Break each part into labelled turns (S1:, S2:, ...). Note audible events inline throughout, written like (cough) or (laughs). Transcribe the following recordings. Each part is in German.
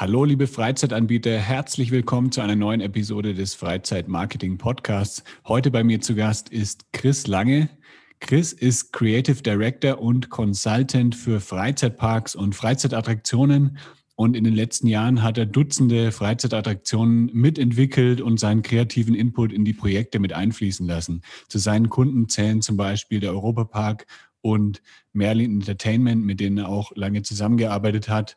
S1: Hallo, liebe Freizeitanbieter, herzlich willkommen zu einer neuen Episode des Freizeitmarketing Podcasts. Heute bei mir zu Gast ist Chris Lange. Chris ist Creative Director und Consultant für Freizeitparks und Freizeitattraktionen. Und in den letzten Jahren hat er Dutzende Freizeitattraktionen mitentwickelt und seinen kreativen Input in die Projekte mit einfließen lassen. Zu seinen Kunden zählen zum Beispiel der Europapark und Merlin Entertainment, mit denen er auch lange zusammengearbeitet hat.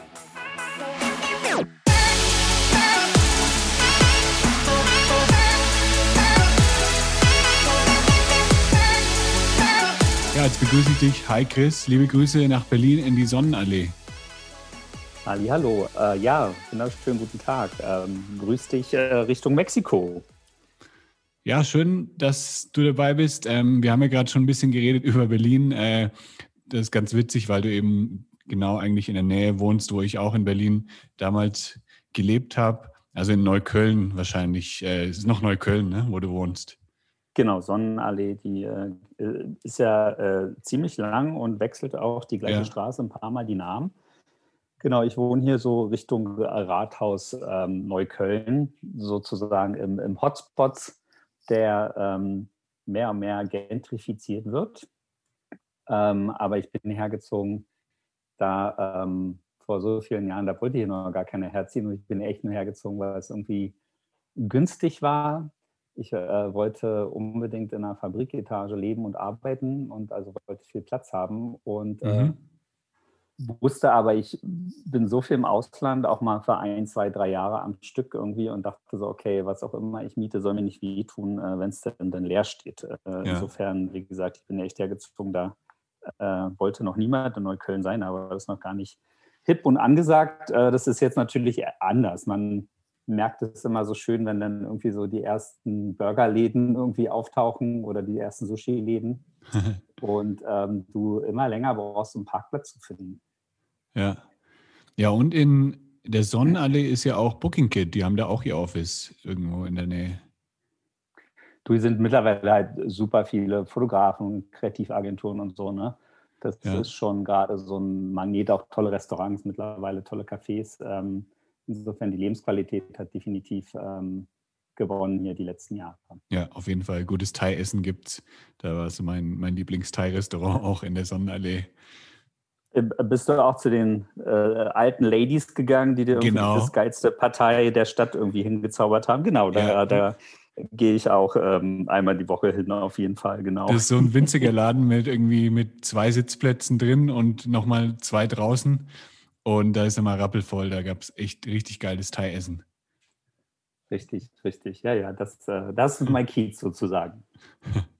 S1: Ja, jetzt begrüße ich dich. Hi Chris, liebe Grüße nach Berlin in die Sonnenallee.
S2: Ali, hallo. Äh, ja, wunderschönen guten Tag. Ähm, grüß dich äh, Richtung Mexiko.
S1: Ja, schön, dass du dabei bist. Ähm, wir haben ja gerade schon ein bisschen geredet über Berlin. Äh, das ist ganz witzig, weil du eben genau eigentlich in der Nähe wohnst, wo ich auch in Berlin damals gelebt habe. Also in Neukölln wahrscheinlich. Äh, es ist noch Neukölln, ne, wo du wohnst.
S2: Genau, Sonnenallee, die äh, ist ja äh, ziemlich lang und wechselt auch die gleiche ja. Straße ein paar Mal die Namen. Genau, ich wohne hier so Richtung Rathaus ähm, Neukölln, sozusagen im, im Hotspot, der ähm, mehr und mehr gentrifiziert wird. Ähm, aber ich bin hergezogen, da ähm, vor so vielen Jahren, da wollte ich noch gar keine herziehen und ich bin echt nur hergezogen, weil es irgendwie günstig war, ich äh, wollte unbedingt in einer Fabriketage leben und arbeiten und also wollte viel Platz haben und äh, mhm. äh, wusste aber, ich bin so viel im Ausland, auch mal für ein, zwei, drei Jahre am Stück irgendwie und dachte so, okay, was auch immer ich miete, soll mir nicht wehtun, äh, wenn es denn dann leer steht. Äh, ja. Insofern, wie gesagt, ich bin echt hergezogen, da äh, wollte noch niemand in Neukölln sein, aber das ist noch gar nicht hip und angesagt. das ist jetzt natürlich anders. Man merkt es immer so schön, wenn dann irgendwie so die ersten Burgerläden irgendwie auftauchen oder die ersten Sushi-Läden (laughs) und ähm, du immer länger brauchst, um Parkplatz zu finden.
S1: Ja. Ja, und in der Sonnenallee ist ja auch Booking Kit, die haben da auch ihr Office irgendwo in der Nähe.
S2: Du sind mittlerweile halt super viele Fotografen, Kreativagenturen und so, ne? Das ja. ist schon gerade so ein Magnet, auch tolle Restaurants, mittlerweile tolle Cafés. Ähm, Insofern die Lebensqualität hat definitiv ähm, gewonnen hier die letzten Jahre.
S1: Ja, auf jeden Fall. Gutes Thai-Essen gibt es. Da war so mein, mein Lieblings-Thai-Restaurant (laughs) auch in der Sonnenallee.
S2: Äh, bist du auch zu den äh, alten Ladies gegangen, die dir genau. das geilste Partei der Stadt irgendwie hingezaubert haben? Genau, da, ja. da gehe ich auch ähm, einmal die Woche hin, auf jeden Fall, genau.
S1: Das ist so ein winziger Laden mit irgendwie mit zwei Sitzplätzen drin und nochmal zwei draußen. Und da ist immer rappelvoll, da gab es echt richtig geiles Thai-Essen.
S2: Richtig, richtig. Ja, ja, das, äh, das ist mein Kiez sozusagen. (laughs)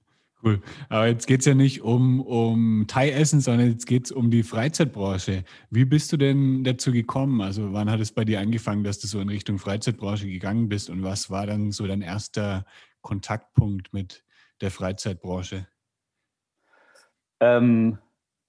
S1: Cool. Aber jetzt geht es ja nicht um, um Thai-Essen, sondern jetzt geht es um die Freizeitbranche. Wie bist du denn dazu gekommen? Also wann hat es bei dir angefangen, dass du so in Richtung Freizeitbranche gegangen bist und was war dann so dein erster Kontaktpunkt mit der Freizeitbranche?
S2: Ähm,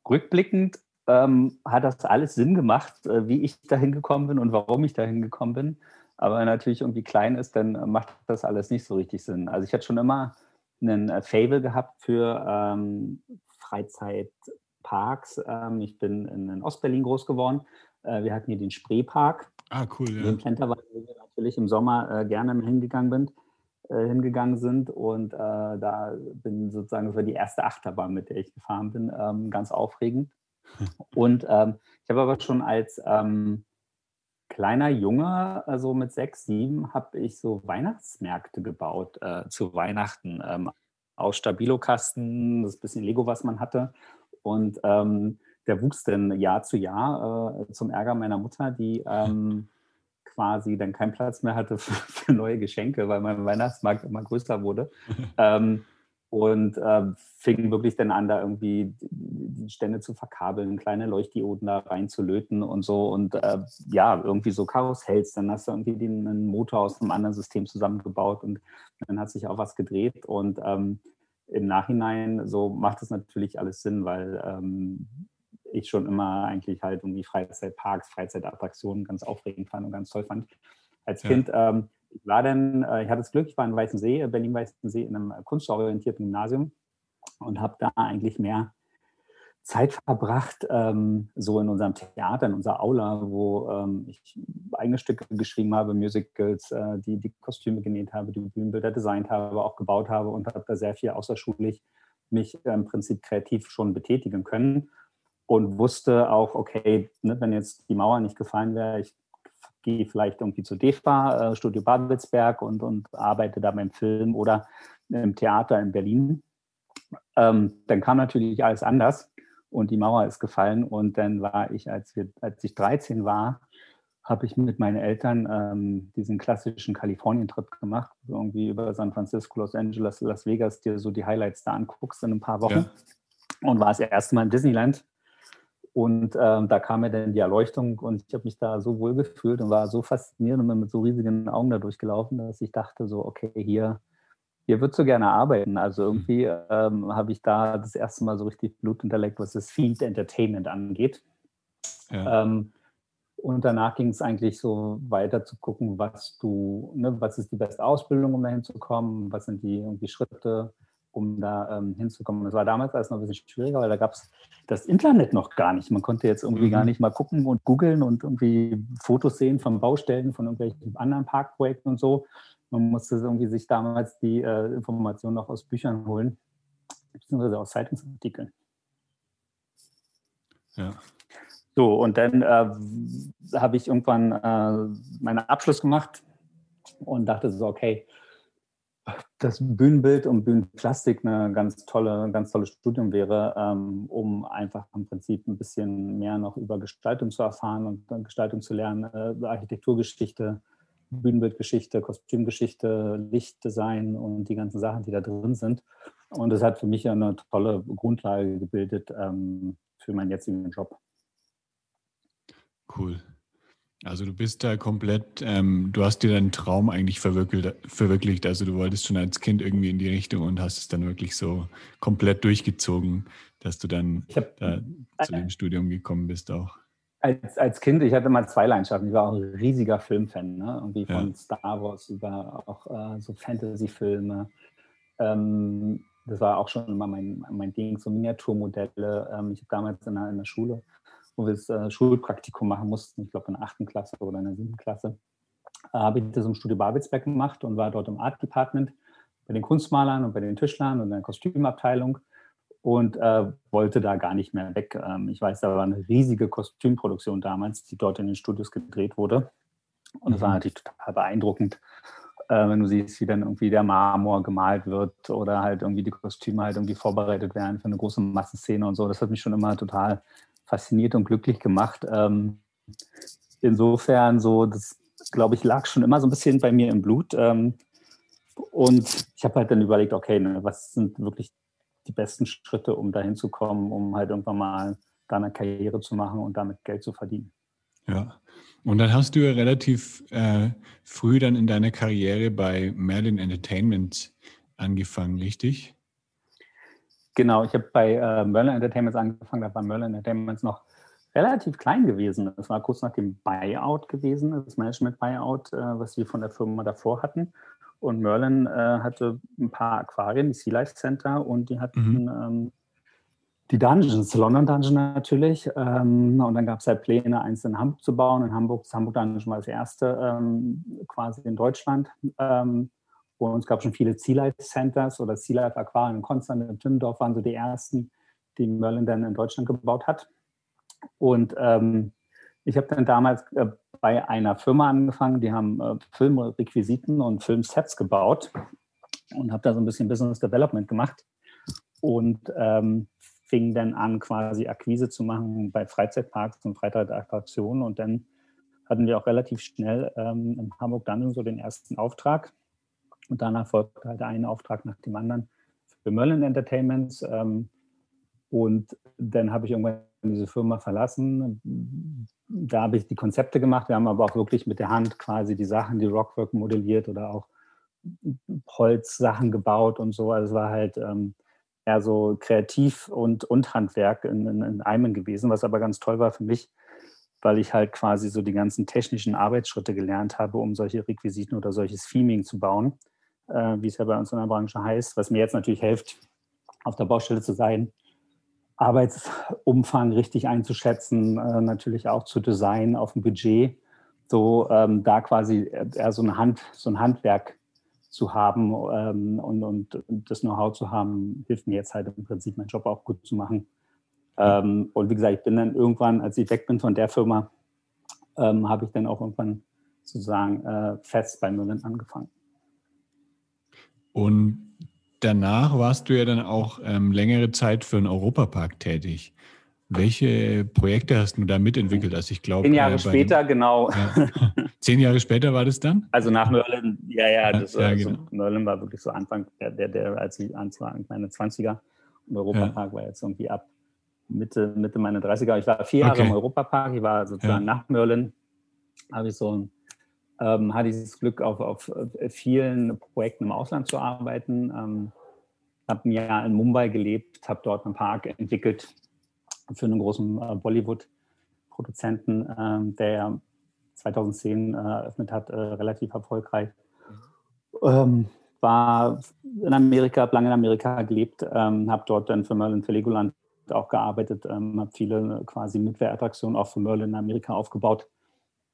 S2: rückblickend ähm, hat das alles Sinn gemacht, äh, wie ich dahin gekommen bin und warum ich dahin gekommen bin. Aber wenn natürlich irgendwie klein ist, dann macht das alles nicht so richtig Sinn. Also ich hatte schon immer einen äh, Fable gehabt für ähm, Freizeitparks. Ähm, ich bin in Ostberlin groß geworden. Äh, wir hatten hier den Spreepark.
S1: Ah, cool, ja.
S2: Den Plenterwald, wo wir natürlich im Sommer äh, gerne hingegangen bin äh, hingegangen sind und äh, da bin sozusagen das war die erste Achterbahn, mit der ich gefahren bin, ähm, ganz aufregend. Und ähm, ich habe aber schon als ähm, kleiner Junge, also mit sechs, sieben, habe ich so Weihnachtsmärkte gebaut äh, zu Weihnachten ähm, aus Stabilokasten, das bisschen Lego, was man hatte. Und ähm, der wuchs dann Jahr zu Jahr äh, zum Ärger meiner Mutter, die ähm, quasi dann keinen Platz mehr hatte für, (laughs) für, neue Geschenke, weil mein Weihnachtsmarkt immer größer wurde. (laughs) Ähm, und äh, fing wirklich dann an, da irgendwie die Stände zu verkabeln, kleine Leuchtdioden da reinzulöten und so und äh, ja, irgendwie so Karussells, dann hast du irgendwie den, einen Motor aus einem anderen System zusammengebaut und dann hat sich auch was gedreht und ähm, im Nachhinein so macht es natürlich alles Sinn, weil ähm, ich schon immer eigentlich halt irgendwie Freizeitparks, Freizeitattraktionen ganz aufregend fand und ganz toll fand. Als ja. Kind ähm, ich war dann, äh, ich hatte das Glück, ich war in Weißensee, Berlin-Weißensee in einem kunstorientierten Gymnasium und habe da eigentlich mehr Zeit verbracht, ähm, so in unserem Theater, in unserer Aula, wo ähm, ich eigene Stücke geschrieben habe, Musicals, äh, die, die Kostüme genäht habe, die Bühnenbilder designt habe, auch gebaut habe und habe da sehr viel außerschulisch mich äh, im Prinzip kreativ schon betätigen können und wusste auch, okay, ne, wenn jetzt die Mauer nicht gefallen wäre, ich gehe vielleicht irgendwie zu DEFA, äh, Studio Babelsberg und, und arbeite da beim Film oder im Theater in Berlin. Ähm, dann kam natürlich alles anders und die Mauer ist gefallen und dann war ich, als, wir, als ich 13 war, habe ich mit meinen Eltern ähm, diesen klassischen Kalifornien-Trip gemacht, irgendwie über San Francisco, Los Angeles, Las Vegas, dir so die Highlights da anguckst in ein paar Wochen. Ja. Und war das erste Mal in Disneyland und ähm, da kam mir dann die Erleuchtung und ich habe mich da so wohl gefühlt und war so fasziniert und bin mit so riesigen Augen da durchgelaufen, dass ich dachte so, okay, hier, hier würdest du gerne arbeiten. Also mhm. irgendwie ähm, habe ich da das erste Mal so richtig Blut hinterlegt, was das Themed Entertainment angeht. Ja. Ähm, und danach ging es eigentlich so weiter zu gucken, was du, ne, was ist die beste Ausbildung, um dahin zu kommen, was sind die irgendwie Schritte, um da ähm, hinzukommen. Das war damals alles noch ein bisschen schwieriger, weil da gab es das Internet noch gar nicht. Man konnte jetzt irgendwie mhm. gar nicht mal gucken und googeln und irgendwie Fotos sehen von Baustellen, von irgendwelchen anderen Parkprojekten und so. Man musste irgendwie sich damals die äh, Informationen noch aus Büchern holen, beziehungsweise aus Zeitungsartikeln. Ja. So, und dann äh, habe ich irgendwann äh, meinen Abschluss gemacht und dachte so, okay, das Bühnenbild und Bühnenplastik eine ganz tolle, ganz tolles Studium wäre, ähm, um einfach im Prinzip ein bisschen mehr noch über Gestaltung zu erfahren und Gestaltung zu lernen, äh, Architekturgeschichte, Bühnenbildgeschichte, Kostümgeschichte, Lichtdesign und die ganzen Sachen, die da drin sind. Und das hat für mich eine tolle Grundlage gebildet ähm, für meinen jetzigen Job.
S1: Cool. Also du bist da komplett, ähm, du hast dir deinen Traum eigentlich verwirklicht. Also du wolltest schon als Kind irgendwie in die Richtung und hast es dann wirklich so komplett durchgezogen, dass du dann hab, da zu dem Studium gekommen bist auch.
S2: Als, als Kind, ich hatte mal zwei Leidenschaften. Ich war auch ein riesiger Filmfan, ne? irgendwie von ja. Star Wars über auch äh, so Fantasy-Filme. Ähm, das war auch schon immer mein, mein Ding, so Miniaturmodelle. Ähm, ich habe damals in in der Schule wo wir das äh, Schulpraktikum machen mussten, ich glaube in der achten Klasse oder in der siebten Klasse, äh, habe ich das im Studio Babelsberg gemacht und war dort im Art Department bei den Kunstmalern und bei den Tischlern und in der Kostümabteilung und äh, wollte da gar nicht mehr weg. Ähm, ich weiß, da war eine riesige Kostümproduktion damals, die dort in den Studios gedreht wurde. Und es mhm. war natürlich total beeindruckend, äh, wenn du siehst, wie dann irgendwie der Marmor gemalt wird oder halt irgendwie die Kostüme halt irgendwie vorbereitet werden für eine große Massenszene und so. Das hat mich schon immer total fasziniert und glücklich gemacht. Ähm, insofern so, das glaube ich, lag schon immer so ein bisschen bei mir im Blut. Ähm, und ich habe halt dann überlegt, okay, ne, was sind wirklich die besten Schritte, um dahin zu kommen, um halt irgendwann mal da eine Karriere zu machen und damit Geld zu verdienen.
S1: Ja. Und dann hast du ja relativ äh, früh dann in deiner Karriere bei Merlin Entertainment angefangen, richtig?
S2: Genau, ich habe bei äh, Merlin Entertainments angefangen, da war Merlin Entertainments noch relativ klein gewesen. Das war kurz nach dem Buyout gewesen, das Management-Buyout, äh, was wir von der Firma davor hatten. Und Merlin äh, hatte ein paar Aquarien, die Sea Life Center und die hatten mhm. ähm, die Dungeons, London Dungeon natürlich. Ähm, und dann gab es halt Pläne, eins in Hamburg zu bauen. In Hamburg, das Hamburg Dungeon war das erste ähm, quasi in Deutschland. Ähm, und es gab schon viele Sea Life Centers oder Sea Life Aquarien in Konstanz und Timmendorf waren so die ersten, die Merlin dann in Deutschland gebaut hat. Und ähm, ich habe dann damals äh, bei einer Firma angefangen, die haben äh, Filmrequisiten und Filmsets gebaut und habe da so ein bisschen Business Development gemacht und ähm, fing dann an, quasi Akquise zu machen bei Freizeitparks und Freizeitattraktionen. Und dann hatten wir auch relativ schnell ähm, in Hamburg dann so den ersten Auftrag und danach folgte halt ein Auftrag nach dem anderen für Merlin Entertainments. Ähm, und dann habe ich irgendwann diese Firma verlassen. Da habe ich die Konzepte gemacht. Wir haben aber auch wirklich mit der Hand quasi die Sachen, die Rockwork modelliert oder auch Holzsachen gebaut und so. Also es war halt ähm, eher so kreativ und, und Handwerk in, in, in einem gewesen, was aber ganz toll war für mich, weil ich halt quasi so die ganzen technischen Arbeitsschritte gelernt habe, um solche Requisiten oder solches Theming zu bauen, äh, wie es ja bei uns in der Branche heißt, was mir jetzt natürlich hilft, auf der Baustelle zu sein, Arbeitsumfang richtig einzuschätzen, äh, natürlich auch zu designen auf dem Budget, so ähm, da quasi eher so, eine Hand, so ein Handwerk zu haben ähm, und, und, das Know-how zu haben, hilft mir jetzt halt im Prinzip meinen Job auch gut zu machen. Ähm, und wie gesagt, ich bin dann irgendwann, als ich weg bin von der Firma, ähm, habe ich dann auch irgendwann sozusagen äh, fest bei Merlin angefangen.
S1: Und danach warst du ja dann auch ähm, längere Zeit für einen Europapark tätig. Welche Projekte hast du da mitentwickelt? Also ich glaube,
S2: zehn Jahre äh, später, genau.
S1: Ja. (laughs) Zehn Jahre später war das dann?
S2: Also nach Merlin, ja, ja, das, ja, also genau. Merlin war wirklich so Anfang der, der, der als ich Anfang meine 20er und Europapark ja. war jetzt irgendwie ab Mitte, Mitte meiner 30er. Ich war vier Jahre okay. im Europapark, ich war sozusagen nach Merlin, habe ich so ein ähm, hatte dieses Glück, auf, auf vielen Projekten im Ausland zu arbeiten. Ähm, habe ein Jahr in Mumbai gelebt, habe dort einen Park entwickelt für einen großen äh, Bollywood-Produzenten, äh, der 2010 äh, eröffnet hat, äh, relativ erfolgreich. Ähm, war in Amerika, habe lange in Amerika gelebt, ähm, habe dort dann für Merlin für Legoland auch gearbeitet, ähm, habe viele quasi Mitwehrattraktionen auch für Merlin in Amerika aufgebaut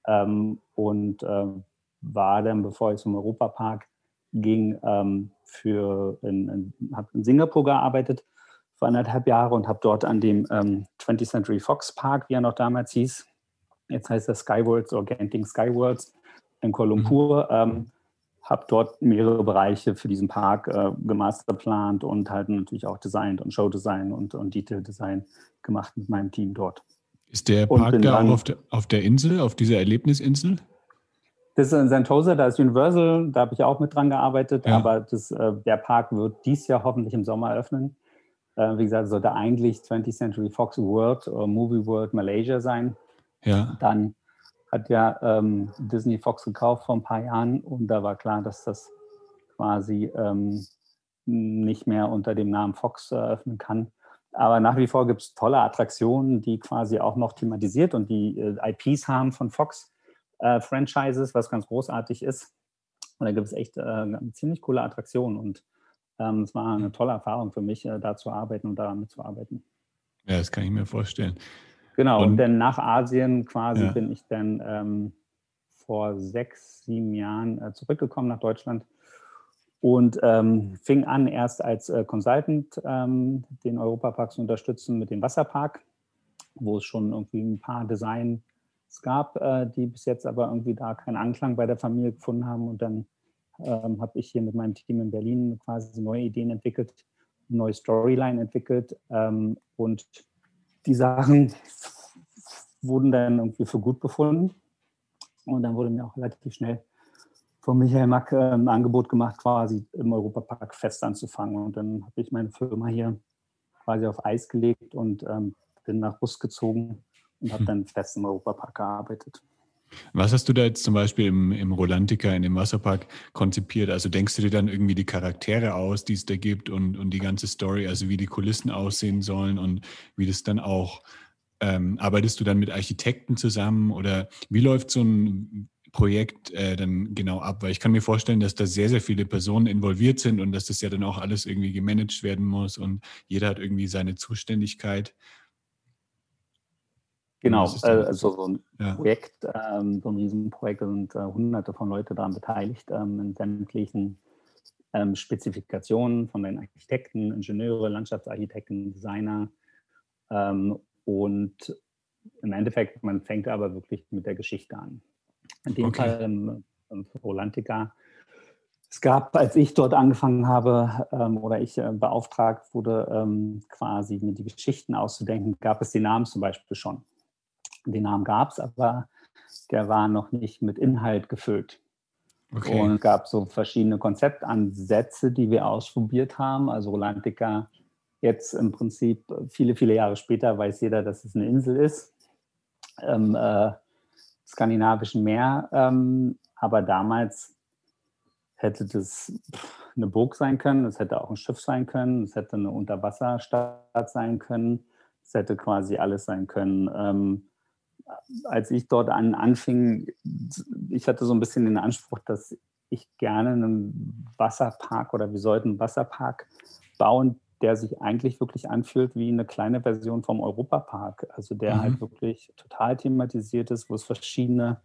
S2: ähm, und äh, war dann, bevor ich zum Europapark ging, ähm, für in, in, habe in Singapur gearbeitet für anderthalb Jahre und habe dort an dem ähm, 20th Century Fox Park, wie er noch damals hieß, jetzt heißt er Skyworlds oder Genting Skyworlds in Kuala Lumpur, mhm. habe dort mehrere Bereiche für diesen Park äh, gemasterplant und halt natürlich auch designt und Showdesign und, und Detail Design gemacht mit meinem Team dort.
S1: Ist der Park da auch auf der, auf der Insel, auf dieser Erlebnisinsel?
S2: Das ist in Sentosa, da ist Universal, da habe ich auch mit dran gearbeitet, ja. aber das, äh, der Park wird dies Jahr hoffentlich im Sommer öffnen. Äh, wie gesagt, sollte eigentlich 20th Century Fox World oder Movie World Malaysia sein. Ja. Dann hat ja ähm, Disney Fox gekauft vor ein paar Jahren und da war klar, dass das quasi ähm, nicht mehr unter dem Namen Fox eröffnen kann. Aber nach wie vor gibt es tolle Attraktionen, die quasi auch noch thematisiert und die äh, IPs haben von Fox äh, Franchises, was ganz großartig ist. Und da gibt es echt äh, ziemlich coole Attraktionen und ähm, es war eine tolle Erfahrung für mich, äh, da zu arbeiten und daran mitzuarbeiten.
S1: Ja, das kann ich mir vorstellen.
S2: Genau, und, und dann nach Asien quasi ja. bin ich dann ähm, vor sechs, sieben Jahren äh, zurückgekommen nach Deutschland und ähm, fing an, erst als äh, Consultant ähm, den Europapark zu unterstützen mit dem Wasserpark, wo es schon irgendwie ein paar Designs gab, äh, die bis jetzt aber irgendwie da keinen Anklang bei der Familie gefunden haben. Und dann ähm, habe ich hier mit meinem Team in Berlin quasi neue Ideen entwickelt, neue Storyline entwickelt ähm, und die Sachen wurden dann irgendwie für gut befunden. Und dann wurde mir auch relativ schnell von Michael Mack ein Angebot gemacht, quasi im Europapark fest anzufangen. Und dann habe ich meine Firma hier quasi auf Eis gelegt und ähm, bin nach Bus gezogen und habe hm. dann fest im Europapark gearbeitet.
S1: Was hast du da jetzt zum Beispiel im, im Rolantica, in dem Wasserpark konzipiert? Also denkst du dir dann irgendwie die Charaktere aus, die es da gibt und, und die ganze Story, also wie die Kulissen aussehen sollen und wie das dann auch, ähm, arbeitest du dann mit Architekten zusammen oder wie läuft so ein Projekt äh, dann genau ab? Weil ich kann mir vorstellen, dass da sehr, sehr viele Personen involviert sind und dass das ja dann auch alles irgendwie gemanagt werden muss und jeder hat irgendwie seine Zuständigkeit.
S2: Genau, also so ein ja. Projekt, ähm, so ein Riesenprojekt, da sind äh, hunderte von Leuten daran beteiligt, ähm, in sämtlichen ähm, Spezifikationen von den Architekten, Ingenieure, Landschaftsarchitekten, Designer. Ähm, und im Endeffekt, man fängt aber wirklich mit der Geschichte an. In dem okay. Fall im, im Rolantica. Es gab, als ich dort angefangen habe ähm, oder ich äh, beauftragt wurde, ähm, quasi mir die Geschichten auszudenken, gab es die Namen zum Beispiel schon. Den Namen gab es, aber der war noch nicht mit Inhalt gefüllt. Okay. Und es gab so verschiedene Konzeptansätze, die wir ausprobiert haben. Also Rolantica jetzt im Prinzip viele, viele Jahre später weiß jeder, dass es eine Insel ist. Im äh, skandinavischen Meer. Ähm, aber damals hätte das eine Burg sein können, es hätte auch ein Schiff sein können, es hätte eine Unterwasserstadt sein können, es hätte quasi alles sein können. Ähm, als ich dort an, anfing, ich hatte so ein bisschen den Anspruch, dass ich gerne einen Wasserpark oder wir sollten einen Wasserpark bauen, der sich eigentlich wirklich anfühlt wie eine kleine Version vom Europapark. Also der halt mhm. halt wirklich total thematisiert ist, wo es verschiedene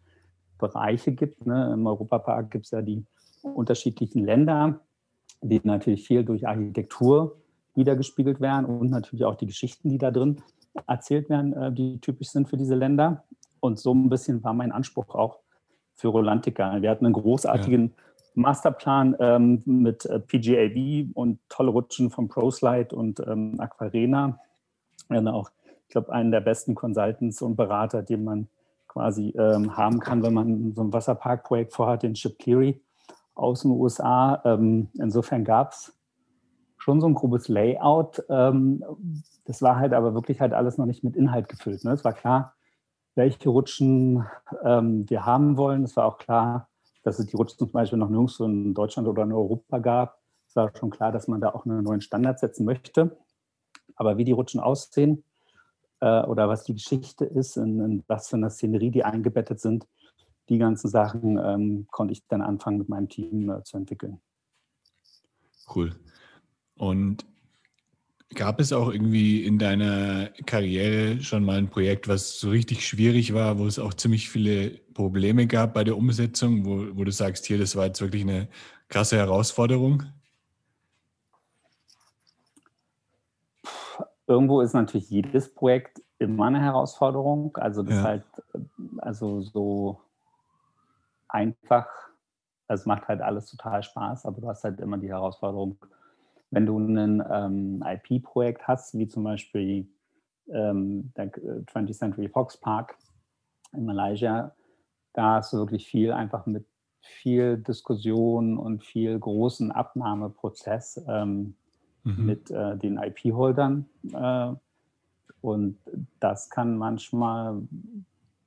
S2: Bereiche gibt. Ne? Im Europapark gibt es ja die unterschiedlichen Länder, die natürlich viel durch Architektur wiedergespiegelt werden und natürlich auch die Geschichten, die da drin erzählt werden, äh, die typisch sind für diese Länder. Und so ein bisschen war mein Anspruch auch für Rolantica. Wir hatten einen großartigen ja. Masterplan ähm, mit äh, PGAV und tolle Rutschen von ProSlide und ähm, Aquarena. Und auch, ich glaube, einen der besten Consultants und Berater, den man quasi ähm, haben kann, wenn man so ein Wasserparkprojekt vorhat, den Chip Cleary aus den USA. Ähm, insofern gab es schon so ein grobes Layout. Ähm, das war halt aber wirklich halt alles noch nicht mit Inhalt gefüllt. Ne? Es war klar, welche Rutschen ähm, wir haben wollen. Es war auch klar, dass es die Rutschen zum Beispiel noch nirgends in Deutschland oder in Europa gab. Es war schon klar, dass man da auch einen neuen Standard setzen möchte. Aber wie die Rutschen aussehen äh, oder was die Geschichte ist, in, in, was für eine Szenerie die eingebettet sind, die ganzen Sachen ähm, konnte ich dann anfangen mit meinem Team äh, zu entwickeln.
S1: Cool. Und gab es auch irgendwie in deiner Karriere schon mal ein Projekt, was so richtig schwierig war, wo es auch ziemlich viele Probleme gab bei der Umsetzung, wo, wo du sagst, hier, das war jetzt wirklich eine krasse Herausforderung?
S2: Irgendwo ist natürlich jedes Projekt immer eine Herausforderung. Also das ja. halt, also so einfach, es macht halt alles total Spaß, aber du hast halt immer die Herausforderung, wenn du ein ähm, IP-Projekt hast, wie zum Beispiel ähm, der 20th äh, Century Fox Park in Malaysia, da hast du wirklich viel einfach mit viel Diskussion und viel großen Abnahmeprozess ähm, mhm. mit äh, den IP-Holdern. Äh, und das kann manchmal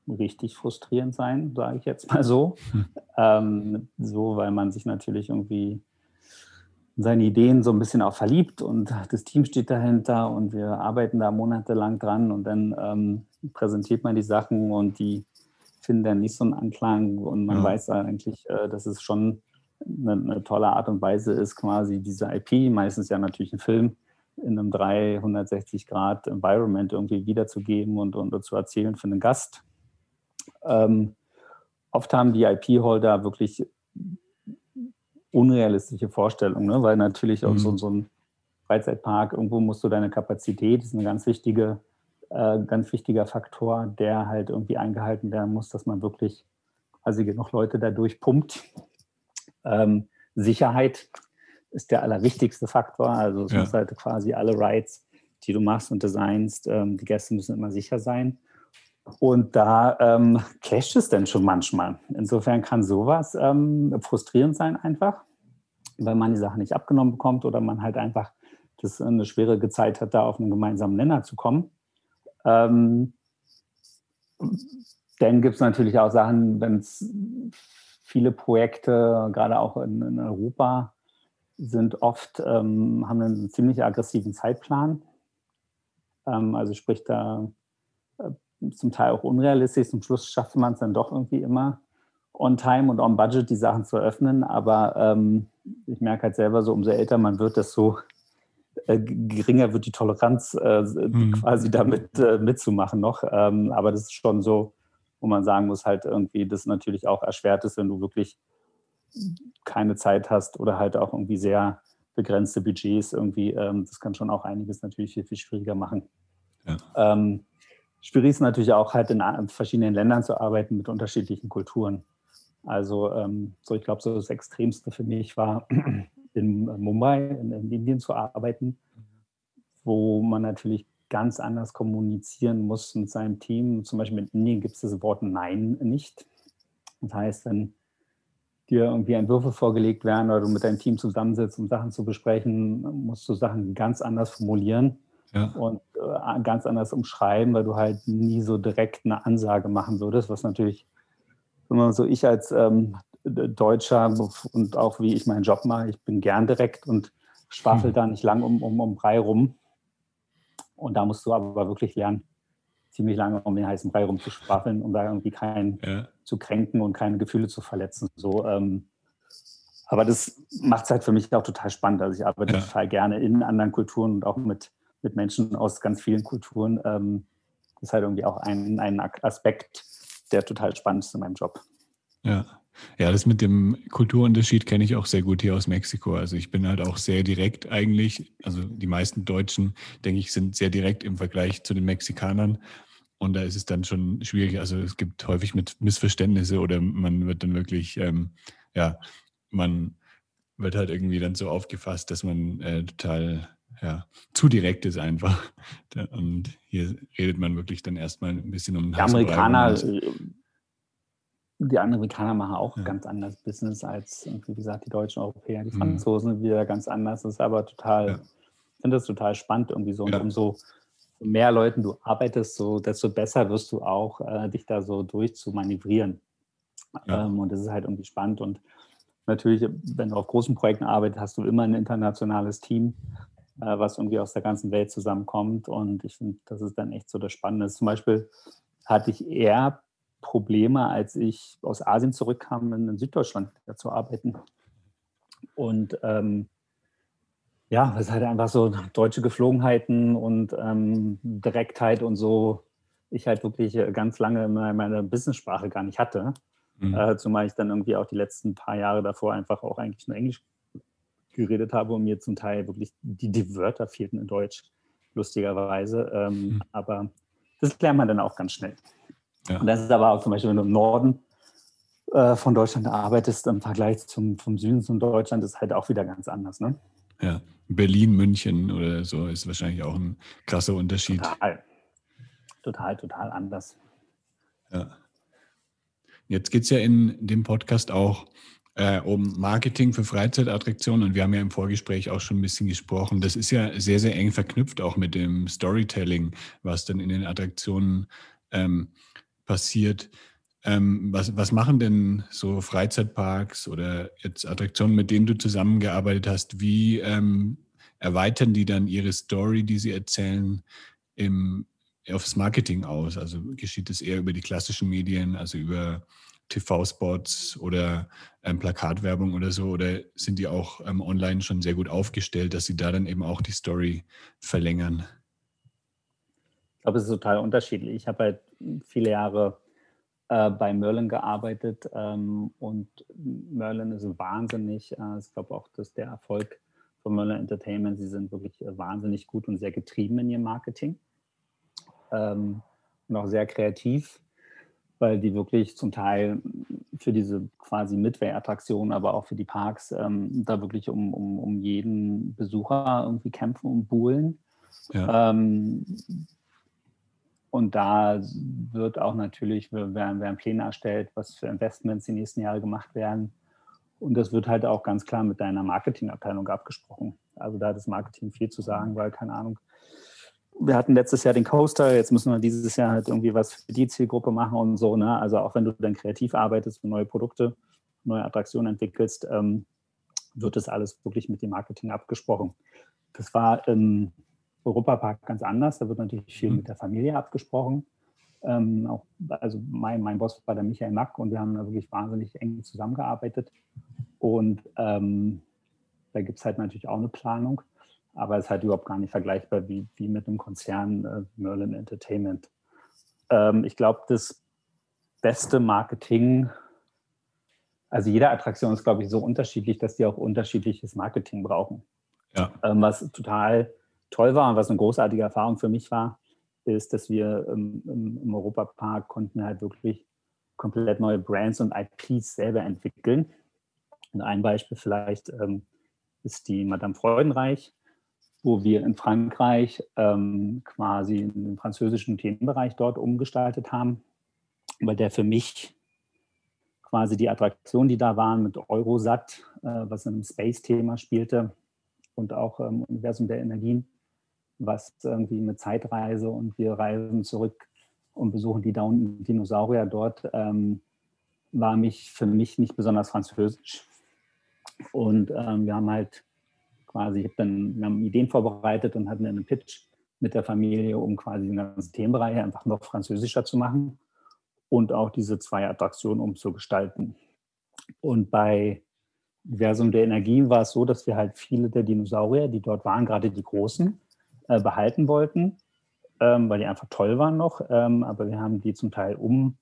S2: richtig frustrierend sein, sage ich jetzt mal so. Mhm. Ähm, so, weil man sich natürlich irgendwie seine Ideen so ein bisschen auch verliebt und das Team steht dahinter und wir arbeiten da monatelang dran und dann ähm, präsentiert man die Sachen und die finden dann nicht so einen Anklang und man ja. weiß eigentlich, äh, dass es schon eine, eine, tolle Art und Weise ist, quasi diese IP, meistens ja natürlich ein Film, in einem 360 Grad Environment irgendwie wiederzugeben und, und zu erzählen für einen Gast. Ähm, oft haben die IP-Holder wirklich unrealistische Vorstellung, ne? weil natürlich auch mhm. so, so ein Freizeitpark, irgendwo musst du deine Kapazität, das ist ein ganz wichtige, äh, ganz wichtiger Faktor, der halt irgendwie eingehalten werden muss, dass man wirklich quasi genug Leute dadurch pumpt. Ähm, Sicherheit ist der allerwichtigste Faktor. Also es ja. muss halt quasi alle Rides, die du machst und designst, ähm, die Gäste müssen immer sicher sein. Und da ähm, clasht es dann schon manchmal. Insofern kann sowas ähm, frustrierend sein einfach, weil man die Sache nicht abgenommen bekommt oder man halt einfach das eine schwierige Zeit hat, da auf einen gemeinsamen Nenner zu kommen. Ähm, dann gibt es natürlich auch Sachen, wenn es viele Projekte, gerade auch in, in Europa, sind oft, ähm, haben einen ziemlich aggressiven Zeitplan. Ähm, also sprich, da zum Teil auch unrealistisch. Zum Schluss schafft man es dann doch irgendwie immer on time und on budget die Sachen zu öffnen. Aber ähm, ich merke halt selber so, umso älter man wird, desto äh, geringer wird die Toleranz, äh, mhm. quasi damit äh, mitzumachen noch. Ähm, aber das ist schon so, wo man sagen muss, halt irgendwie, das natürlich auch erschwert ist, wenn du wirklich keine Zeit hast oder halt auch irgendwie sehr begrenzte Budgets irgendwie. Ähm, das kann schon auch einiges natürlich viel, viel schwieriger machen. Ja. Ähm, schwierig ist natürlich auch halt in verschiedenen Ländern zu arbeiten mit unterschiedlichen Kulturen. Also ähm, so, ich glaube, so das Extremste für mich war (clears throat) in Mumbai, in, in, Indien zu arbeiten, wo man natürlich ganz anders kommunizieren muss mit seinem Team. Zum Beispiel in Indien gibt es das Wort Nein nicht. Das heißt, wenn dir irgendwie Entwürfe vorgelegt werden oder du mit deinem Team zusammensitzt, um Sachen zu besprechen, musst du Sachen ganz anders formulieren ja. und äh, ganz anders umschreiben, weil du halt nie so direkt eine Ansage machen würdest, was natürlich, wenn man so ich als ähm, Deutscher und auch wie ich meinen Job mache, ich bin gern direkt und schwafel hm. da nicht lang um, um, um Brei rum. Und da musst du aber wirklich lernen, ziemlich lange um den heißen Brei rumzuschwafeln, um da irgendwie keinen ja. zu kränken und keine Gefühle zu verletzen. So, ähm, aber das macht es halt für mich auch total spannend. Also ich arbeite ja. total gerne in anderen Kulturen und auch mit, mit Menschen aus ganz vielen Kulturen. Ähm, das ist halt irgendwie auch ein, ein Aspekt, der total spannend ist in meinem Job.
S1: Ja. Ja, das mit dem Kulturunterschied kenne ich auch sehr gut hier aus Mexiko. Also ich bin halt auch sehr direkt eigentlich. Also die meisten Deutschen, denke ich, sind sehr direkt im Vergleich zu den Mexikanern. Und da ist es dann schon schwierig. Also es gibt häufig mit Missverständnisse oder man wird dann wirklich, ähm, ja, man wird halt irgendwie dann so aufgefasst, dass man äh, total ja, zu direkt ist einfach. (laughs) Und hier redet man wirklich dann erstmal ein bisschen um
S2: den Amerikaner die Amerikaner machen auch ja. ganz anders Business als, wie gesagt, die deutschen Europäer. Die mhm. Franzosen mhm. wieder ganz anders. Das ist aber total, ja. ich finde das total spannend irgendwie so. Und ja. umso mehr Leuten du arbeitest, so, desto besser wirst du auch, äh, dich da so durchzumanövrieren. Ähm, und das ist halt irgendwie spannend. Und natürlich, wenn du auf großen Projekten arbeitest, hast du immer ein internationales Team, äh, was irgendwie aus der ganzen Welt zusammenkommt. Und ich finde, das ist dann echt so das Spannende. Zum Beispiel hatte ich eher Probleme, als ich aus Asien zurückkam, in Süddeutschland zu arbeiten. Und ähm, ja, es halt einfach so deutsche Geflogenheiten und ähm, Direktheit und so, ich halt wirklich äh, ganz lange meine Business-Sprache gar nicht hatte. Mhm. Äh, zumal ich dann irgendwie auch die letzten paar Jahre davor einfach auch eigentlich nur Englisch geredet habe und mir zum Teil wirklich die, die Wörter fehlten in Deutsch, lustigerweise. Ähm, mhm. Aber das lernt man dann auch ganz schnell. Ja. Und das ist aber auch zum Beispiel, wenn du im Norden äh, von Deutschland arbeitest, im Vergleich zum vom Süden zum Deutschland, ist halt auch wieder ganz anders. Ne?
S1: Ja, Berlin, München oder so ist wahrscheinlich auch ein krasser Unterschied.
S2: Total, total, total anders.
S1: Ja. Jetzt geht es ja in dem Podcast auch äh, um Marketing für Freizeitattraktionen und wir haben ja im Vorgespräch auch schon ein bisschen gesprochen. Das ist ja sehr, sehr eng verknüpft auch mit dem Storytelling, was dann in den Attraktionen ähm, passiert. Ähm, was, was machen denn so Freizeitparks oder jetzt Attraktionen, mit denen du zusammengearbeitet hast? Wie ähm, erweitern die dann ihre Story, die sie erzählen, im, aufs Marketing aus? Also geschieht es eher über die klassischen Medien, also über TV-Spots oder ähm, Plakatwerbung oder so? Oder sind die auch ähm, online schon sehr gut aufgestellt, dass sie da dann eben auch die Story verlängern?
S2: Ich glaube, es ist total unterschiedlich. Ich habe halt viele Jahre äh, bei Merlin gearbeitet ähm, und Merlin ist wahnsinnig, äh, ich glaube auch, dass der Erfolg von Merlin Entertainment, sie sind wirklich wahnsinnig gut und sehr getrieben in ihrem Marketing ähm, und auch sehr kreativ, weil die wirklich zum Teil für diese quasi Midway-Attraktion, aber auch für die Parks ähm, da wirklich um, um, um jeden Besucher irgendwie kämpfen und buhlen. Ja. Ähm, und da wird auch natürlich, werden, werden Pläne erstellt, was für Investments die nächsten Jahre gemacht werden. Und das wird halt auch ganz klar mit deiner Marketingabteilung abgesprochen. Also da hat das Marketing viel zu sagen, weil, keine Ahnung, wir hatten letztes Jahr den Coaster, jetzt müssen wir dieses Jahr halt irgendwie was für die Zielgruppe machen und so. Ne? Also auch wenn du dann kreativ arbeitest und neue Produkte, neue Attraktionen entwickelst, ähm, wird das alles wirklich mit dem Marketing abgesprochen. Das war ähm, Europapark ganz anders. Da wird natürlich viel mhm. mit der Familie abgesprochen. Ähm, auch, also mein, mein Boss war der Michael Mack und wir haben da wirklich wahnsinnig eng zusammengearbeitet. Und ähm, da gibt es halt natürlich auch eine Planung, aber es ist halt überhaupt gar nicht vergleichbar wie, wie mit einem Konzern äh, Merlin Entertainment. Ähm, ich glaube, das beste Marketing, also jede Attraktion ist, glaube ich, so unterschiedlich, dass die auch unterschiedliches Marketing brauchen. Ja. Ähm, was total toll war und was eine großartige Erfahrung für mich war, ist, dass wir im, im, im Europapark konnten halt wirklich komplett neue Brands und IPs selber entwickeln. Und ein Beispiel vielleicht ähm, ist die Madame Freudenreich, wo wir in Frankreich ähm, quasi den französischen Themenbereich dort umgestaltet haben, weil der für mich quasi die Attraktionen, die da waren mit Eurosat, äh, was in einem Space-Thema spielte und auch im Universum der Energien, was irgendwie mit Zeitreise und wir reisen zurück und besuchen die Dinosaurier dort, ähm, war mich für mich nicht besonders französisch. Und ähm, wir haben halt quasi, ich habe dann, wir haben Ideen vorbereitet und hatten einen Pitch mit der Familie, um quasi den ganzen Themenbereich einfach noch französischer zu machen und auch diese zwei Attraktionen umzugestalten. Und bei Universum der Energie war es so, dass wir halt viele der Dinosaurier, die dort waren, gerade die großen, äh, behalten wollten, ähm, weil die einfach toll waren noch. Ähm, aber wir haben die zum Teil um,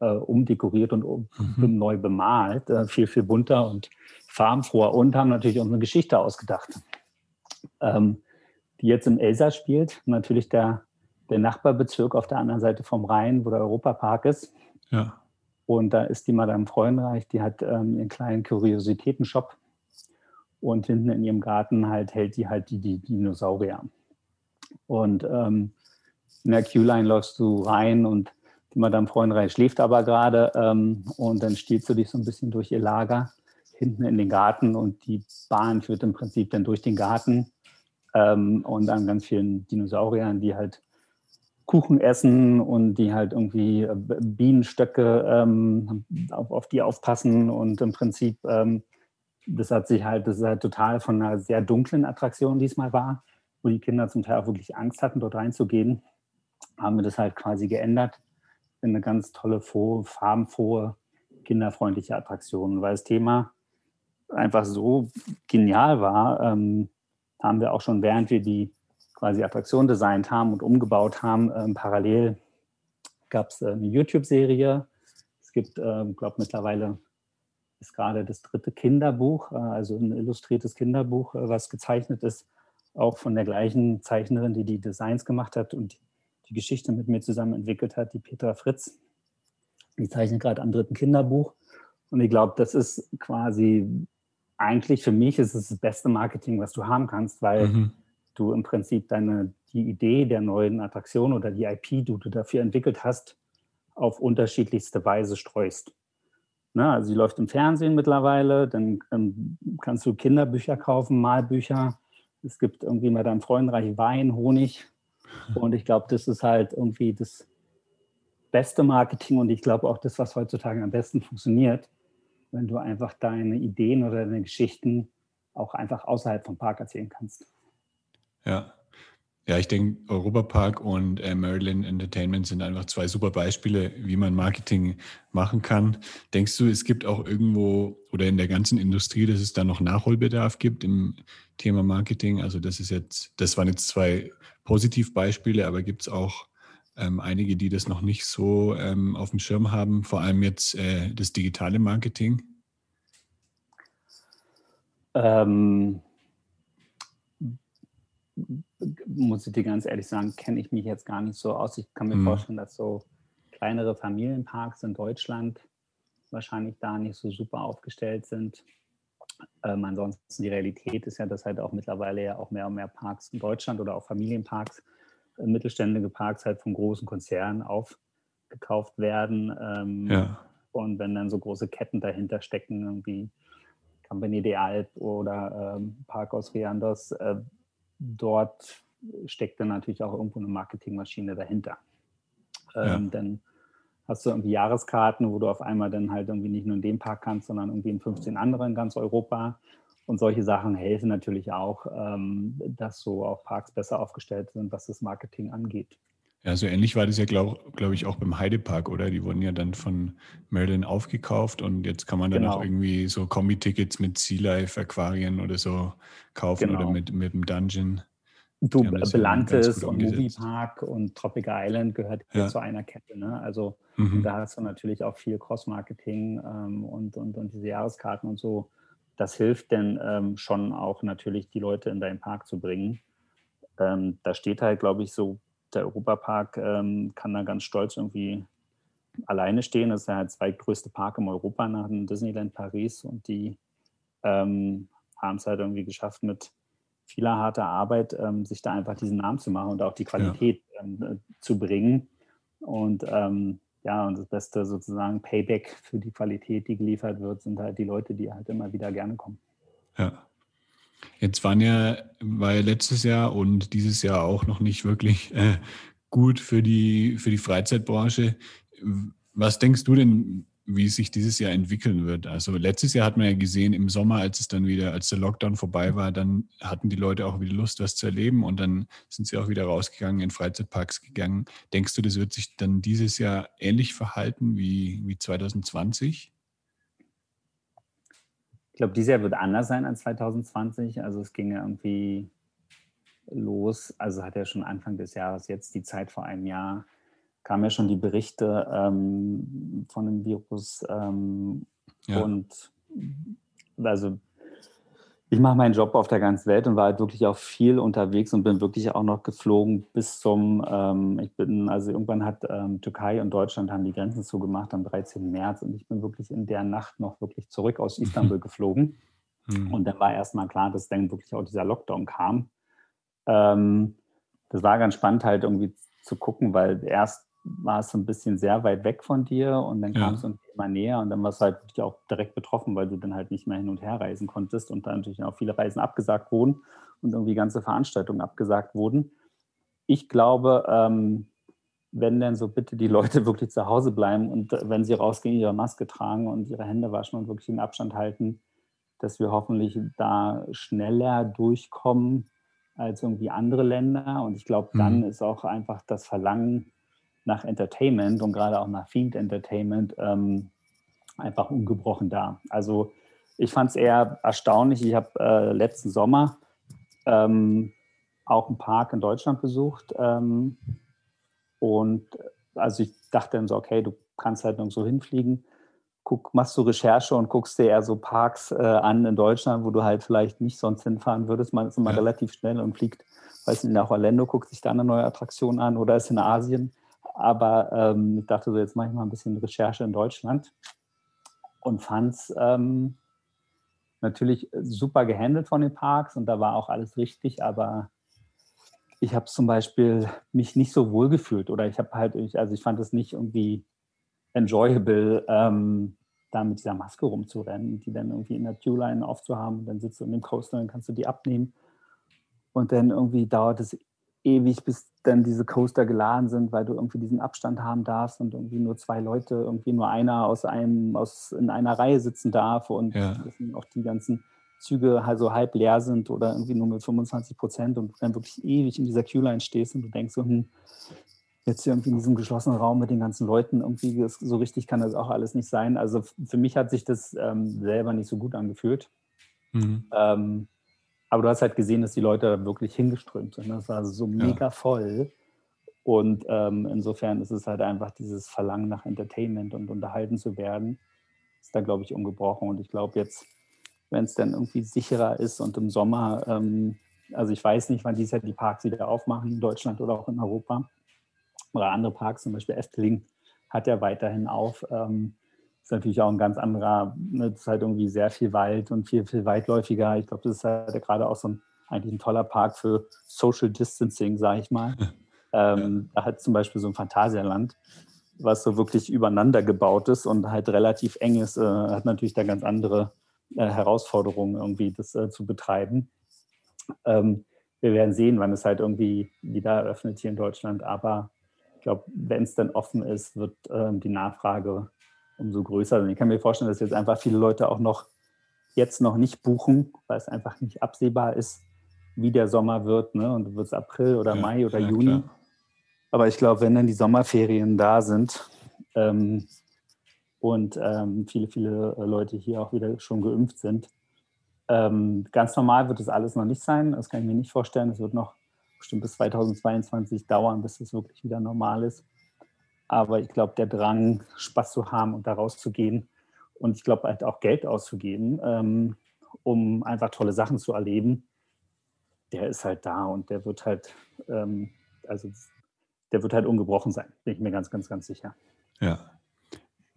S2: äh, umdekoriert und um, mhm. neu bemalt, äh, viel, viel bunter und farbenfroher und haben natürlich unsere Geschichte ausgedacht, ähm, die jetzt im Elsass spielt. Natürlich der der Nachbarbezirk auf der anderen Seite vom Rhein, wo der Europapark ist.
S1: Ja.
S2: Und da ist die Madame Freudenreich, die hat ähm, ihren kleinen Kuriositätenshop. Und hinten in ihrem Garten halt hält die halt die, die Dinosaurier. Und ähm, in der Q-Line läufst du rein und die Madame Freudenreich schläft aber gerade. Ähm, und dann stiehlst du dich so ein bisschen durch ihr Lager hinten in den Garten und die Bahn führt im Prinzip dann durch den Garten ähm, und an ganz vielen Dinosauriern, die halt Kuchen essen und die halt irgendwie äh, Bienenstöcke ähm, auf, auf, die aufpassen. Und im Prinzip, ähm, das hat sich halt, das ist halt total von einer sehr dunklen Attraktion diesmal war, wo die Kinder zum Teil auch wirklich Angst hatten, dort reinzugehen, haben wir das halt quasi geändert eine ganz tolle, frohe, farbenfrohe, kinderfreundliche Attraktion, weil das Thema einfach so genial war, ähm, haben wir auch schon, während wir die quasi Attraktion designt haben und umgebaut haben. Ähm, parallel gab es äh, eine YouTube-Serie. Es gibt, ähm, glaube mittlerweile ist gerade das dritte Kinderbuch, äh, also ein illustriertes Kinderbuch, äh, was gezeichnet ist, auch von der gleichen Zeichnerin, die die Designs gemacht hat und die Geschichte mit mir zusammen entwickelt hat, die Petra Fritz. Die zeichnet gerade am dritten Kinderbuch. Und ich glaube, das ist quasi eigentlich für mich ist es das beste Marketing, was du haben kannst, weil mhm du im Prinzip deine, die Idee der neuen Attraktion oder die IP, die du dafür entwickelt hast, auf unterschiedlichste Weise streust. Na, also sie läuft im Fernsehen mittlerweile, dann ähm, kannst du Kinderbücher kaufen, Malbücher. Es gibt irgendwie mal deinem Freundreich Wein, Honig. Und ich glaube, das ist halt irgendwie das beste Marketing und ich glaube auch das, was heutzutage am besten funktioniert, wenn du einfach deine Ideen oder deine Geschichten auch einfach außerhalb vom Park erzählen kannst.
S1: Ja. Ja, ich denke, Europapark und äh, Maryland Entertainment sind einfach zwei super Beispiele, wie man Marketing machen kann. Denkst du, es gibt auch irgendwo oder in der ganzen Industrie, dass es da noch Nachholbedarf gibt im Thema Marketing? Also das ist jetzt, das waren jetzt zwei Positivbeispiele, aber gibt es auch ähm, einige, die das noch nicht so ähm, auf dem Schirm haben, vor allem jetzt äh, das digitale Marketing?
S2: Ähm, muss ich dir ganz ehrlich sagen, kenne ich mich jetzt gar nicht so aus. Ich kann mir mhm. vorstellen, dass so kleinere Familienparks in Deutschland wahrscheinlich da nicht so super aufgestellt sind. Ähm, ansonsten die Realität ist ja, dass halt auch mittlerweile ja auch mehr und mehr Parks in Deutschland oder auch Familienparks, äh, mittelständige Parks halt von großen Konzernen aufgekauft werden. Ähm, ja. Und wenn dann so große Ketten dahinter stecken, irgendwie Company de Alp oder ähm, Park aus Riandos, äh, dort steckt dann natürlich auch irgendwo eine Marketingmaschine dahinter. Ja. Ähm, dann hast du irgendwie Jahreskarten, wo du auf einmal dann halt irgendwie nicht nur in dem Park kannst, sondern irgendwie in 15 anderen in ganz Europa. Und solche Sachen helfen natürlich auch, ähm, dass so auch Parks besser aufgestellt sind, was das Marketing angeht.
S1: Ja, so ähnlich war das ja, glaube glaub ich, auch beim Heidepark, oder? Die wurden ja dann von Merlin aufgekauft und jetzt kann man dann genau. auch irgendwie so Kombi-Tickets mit Sea Life Aquarien oder so kaufen genau. oder mit, mit dem Dungeon.
S2: Du, Belantes und Moviepark und Tropical Island gehört ja. zu einer Kette. Ne? Also mhm. da hast du natürlich auch viel Cross-Marketing ähm, und, und, und diese Jahreskarten und so. Das hilft denn ähm, schon auch natürlich, die Leute in deinen Park zu bringen. Ähm, da steht halt, glaube ich, so der Europapark ähm, kann da ganz stolz irgendwie alleine stehen. Das ist ja der zweitgrößte Park in Europa nach dem Disneyland Paris und die ähm, haben es halt irgendwie geschafft, mit vieler harter Arbeit ähm, sich da einfach diesen Namen zu machen und auch die Qualität ja. Ähm, zu bringen. Und ähm, ja, und das beste sozusagen Payback für die Qualität, die geliefert wird, sind halt die Leute, die halt immer wieder gerne kommen.
S1: Ja. Jetzt waren ja, war ja letztes Jahr und dieses Jahr auch noch nicht wirklich äh, gut für die, für die Freizeitbranche. Was denkst du denn, wie es sich dieses Jahr entwickeln wird. Also letztes Jahr hat man ja gesehen, im Sommer, als es dann wieder, als der Lockdown vorbei war, dann hatten die Leute auch wieder Lust, was zu erleben und dann sind sie auch wieder rausgegangen, in Freizeitparks gegangen. Denkst du, das wird sich dann dieses Jahr ähnlich verhalten wie, wie 2020?
S2: Ich glaube, dieses Jahr wird anders sein als 2020. Also es ging ja irgendwie los, also hat ja schon Anfang des Jahres jetzt die Zeit vor einem Jahr kamen ja schon die Berichte ähm, von dem Virus. Ähm, ja. Und also ich mache meinen Job auf der ganzen Welt und war halt wirklich auch viel unterwegs und bin wirklich auch noch geflogen bis zum, ähm, ich bin, also irgendwann hat ähm, Türkei und Deutschland haben die Grenzen zugemacht am 13. März und ich bin wirklich in der Nacht noch wirklich zurück aus Istanbul (laughs) geflogen. Mhm. Und dann war erstmal klar, dass dann wirklich auch dieser Lockdown kam. Ähm, das war ganz spannend halt irgendwie zu gucken, weil erst war es so ein bisschen sehr weit weg von dir und dann ja. kam es immer näher und dann warst du halt wirklich auch direkt betroffen, weil du dann halt nicht mehr hin und her reisen konntest und dann natürlich auch viele Reisen abgesagt wurden und irgendwie ganze Veranstaltungen abgesagt wurden. Ich glaube, ähm, wenn denn so bitte die Leute (laughs) wirklich zu Hause bleiben und äh, wenn sie rausgehen, ihre Maske tragen und ihre Hände waschen und wirklich den Abstand halten, dass wir hoffentlich da schneller durchkommen als irgendwie andere Länder. Und ich glaube, dann mhm. ist auch einfach das Verlangen nach Entertainment und gerade auch nach Themed Entertainment ähm, einfach ungebrochen da. Also ich fand es eher erstaunlich. Ich habe äh, letzten Sommer ähm, auch einen Park in Deutschland besucht ähm, und also ich dachte dann so, okay, du kannst halt noch so hinfliegen, guck, machst du Recherche und guckst dir eher so Parks äh, an in Deutschland, wo du halt vielleicht nicht sonst hinfahren würdest. Man ist immer ja. relativ schnell und fliegt, weiß nicht, nach Orlando, guckt sich da eine neue Attraktion an oder ist in Asien aber ähm, ich dachte so, jetzt mache ich mal ein bisschen Recherche in Deutschland und fand es ähm, natürlich super gehandelt von den Parks und da war auch alles richtig, aber ich habe zum Beispiel mich nicht so wohl gefühlt oder ich habe halt, also ich fand es nicht irgendwie enjoyable, ähm, da mit dieser Maske rumzurennen, die dann irgendwie in der Queue-Line aufzuhaben, dann sitzt du in dem Coaster, dann kannst du die abnehmen. Und dann irgendwie dauert es ewig, bis dann diese Coaster geladen sind, weil du irgendwie diesen Abstand haben darfst und irgendwie nur zwei Leute, irgendwie nur einer aus einem, aus in einer Reihe sitzen darf und ja. auch die ganzen Züge also halb leer sind oder irgendwie nur mit 25 Prozent und du dann wirklich ewig in dieser Queue-Line stehst und du denkst so, hm, jetzt hier irgendwie in diesem geschlossenen Raum mit den ganzen Leuten, irgendwie so richtig kann das auch alles nicht sein. Also für mich hat sich das ähm, selber nicht so gut angefühlt. Mhm. Ähm, aber du hast halt gesehen, dass die Leute da wirklich hingeströmt sind. Das war so mega ja. voll. Und ähm, insofern ist es halt einfach dieses Verlangen nach Entertainment und unterhalten zu werden, ist da, glaube ich, ungebrochen. Und ich glaube jetzt, wenn es dann irgendwie sicherer ist und im Sommer, ähm, also ich weiß nicht, wann dieses Jahr die Parks wieder aufmachen, in Deutschland oder auch in Europa. Oder andere Parks, zum Beispiel Efteling, hat ja weiterhin auf. Ähm, ist natürlich auch ein ganz anderer, ne, das ist halt irgendwie sehr viel Wald und viel, viel weitläufiger. Ich glaube, das ist halt gerade auch so ein, eigentlich ein toller Park für Social Distancing, sage ich mal. (laughs) ähm, da hat zum Beispiel so ein Phantasialand, was so wirklich übereinander gebaut ist und halt relativ eng ist, äh, hat natürlich da ganz andere äh, Herausforderungen, irgendwie das äh, zu betreiben. Ähm, wir werden sehen, wann es halt irgendwie wieder eröffnet hier in Deutschland. Aber ich glaube, wenn es dann offen ist, wird ähm, die Nachfrage umso größer. Und ich kann mir vorstellen, dass jetzt einfach viele Leute auch noch jetzt noch nicht buchen, weil es einfach nicht absehbar ist, wie der Sommer wird. Ne? Und wird es April oder ja, Mai oder ja, Juni. Klar. Aber ich glaube, wenn dann die Sommerferien da sind ähm, und ähm, viele, viele Leute hier auch wieder schon geimpft sind, ähm, ganz normal wird es alles noch nicht sein. Das kann ich mir nicht vorstellen. Es wird noch bestimmt bis 2022 dauern, bis es wirklich wieder normal ist. Aber ich glaube, der Drang, Spaß zu haben und da rauszugehen und ich glaube halt auch Geld auszugeben, ähm, um einfach tolle Sachen zu erleben, der ist halt da und der wird halt, ähm, also der wird halt ungebrochen sein, bin ich mir ganz, ganz, ganz sicher.
S1: Ja.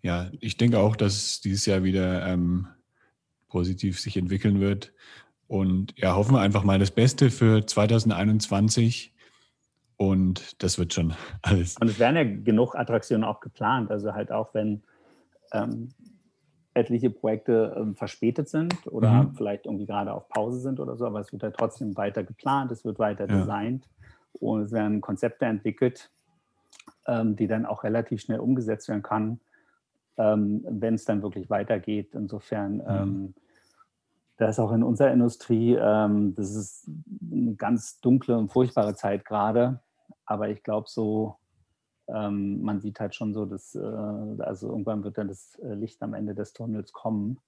S1: Ja, ich denke auch, dass dieses Jahr wieder ähm, positiv sich entwickeln wird. Und ja, hoffen wir einfach mal das Beste für 2021. Und das wird schon (laughs) alles.
S2: Und es werden ja genug Attraktionen auch geplant. Also halt auch, wenn ähm, etliche Projekte ähm, verspätet sind oder mhm. vielleicht irgendwie gerade auf Pause sind oder so, aber es wird ja trotzdem weiter geplant, es wird weiter ja. designt und es werden Konzepte entwickelt, ähm, die dann auch relativ schnell umgesetzt werden kann, ähm, wenn es dann wirklich weitergeht. Insofern, mhm. Ähm, da ist auch in unserer Industrie, ähm, das ist eine ganz dunkle und furchtbare Zeit gerade, aber ich glaube so, ähm, man sieht halt schon so, dass äh, also irgendwann wird dann das äh, Licht am Ende des Tunnels kommen.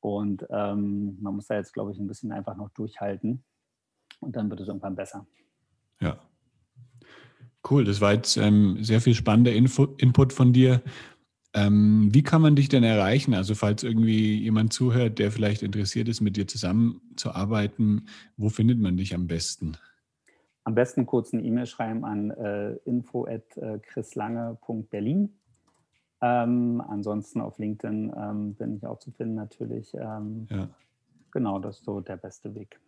S2: Und ähm, man muss da jetzt, glaube ich, ein bisschen einfach noch durchhalten. Und dann wird es irgendwann besser.
S1: Ja. Cool, das war jetzt ähm, sehr viel spannender Info Input von dir. Ähm, wie kann man dich denn erreichen? Also falls irgendwie jemand zuhört, der vielleicht interessiert ist, mit dir zusammenzuarbeiten, wo findet man dich am besten?
S2: Am besten kurz eine E-Mail schreiben an äh, info.chrislange.berlin. Ähm, ansonsten auf LinkedIn ähm, bin ich auch zu finden natürlich. Ähm, ja. Genau, das ist so der beste Weg.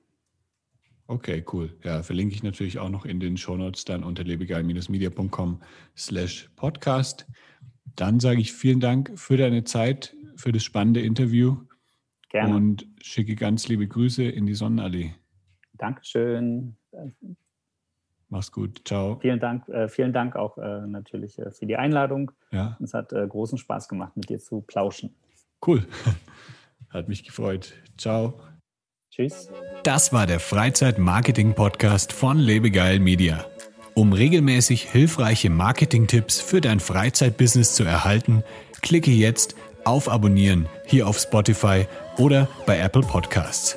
S1: Okay, cool. Ja, verlinke ich natürlich auch noch in den Shownotes dann unter lebegeil-media.com slash podcast. Dann sage ich vielen Dank für deine Zeit, für das spannende Interview. Gerne. Und schicke ganz liebe Grüße in die Sonnenallee.
S2: Dankeschön.
S1: Mach's gut. Ciao.
S2: Vielen Dank, äh, vielen Dank auch äh, natürlich äh, für die Einladung. Ja. Es hat äh, großen Spaß gemacht, mit dir zu plauschen.
S1: Cool. (laughs) Hat mich gefreut. Ciao.
S2: Tschüss.
S1: Das war der Freizeit-Marketing-Podcast von Lebegeil Media. Um regelmäßig hilfreiche Marketing-Tipps für dein Freizeitbusiness zu erhalten, klicke jetzt auf Abonnieren hier auf Spotify oder bei Apple Podcasts.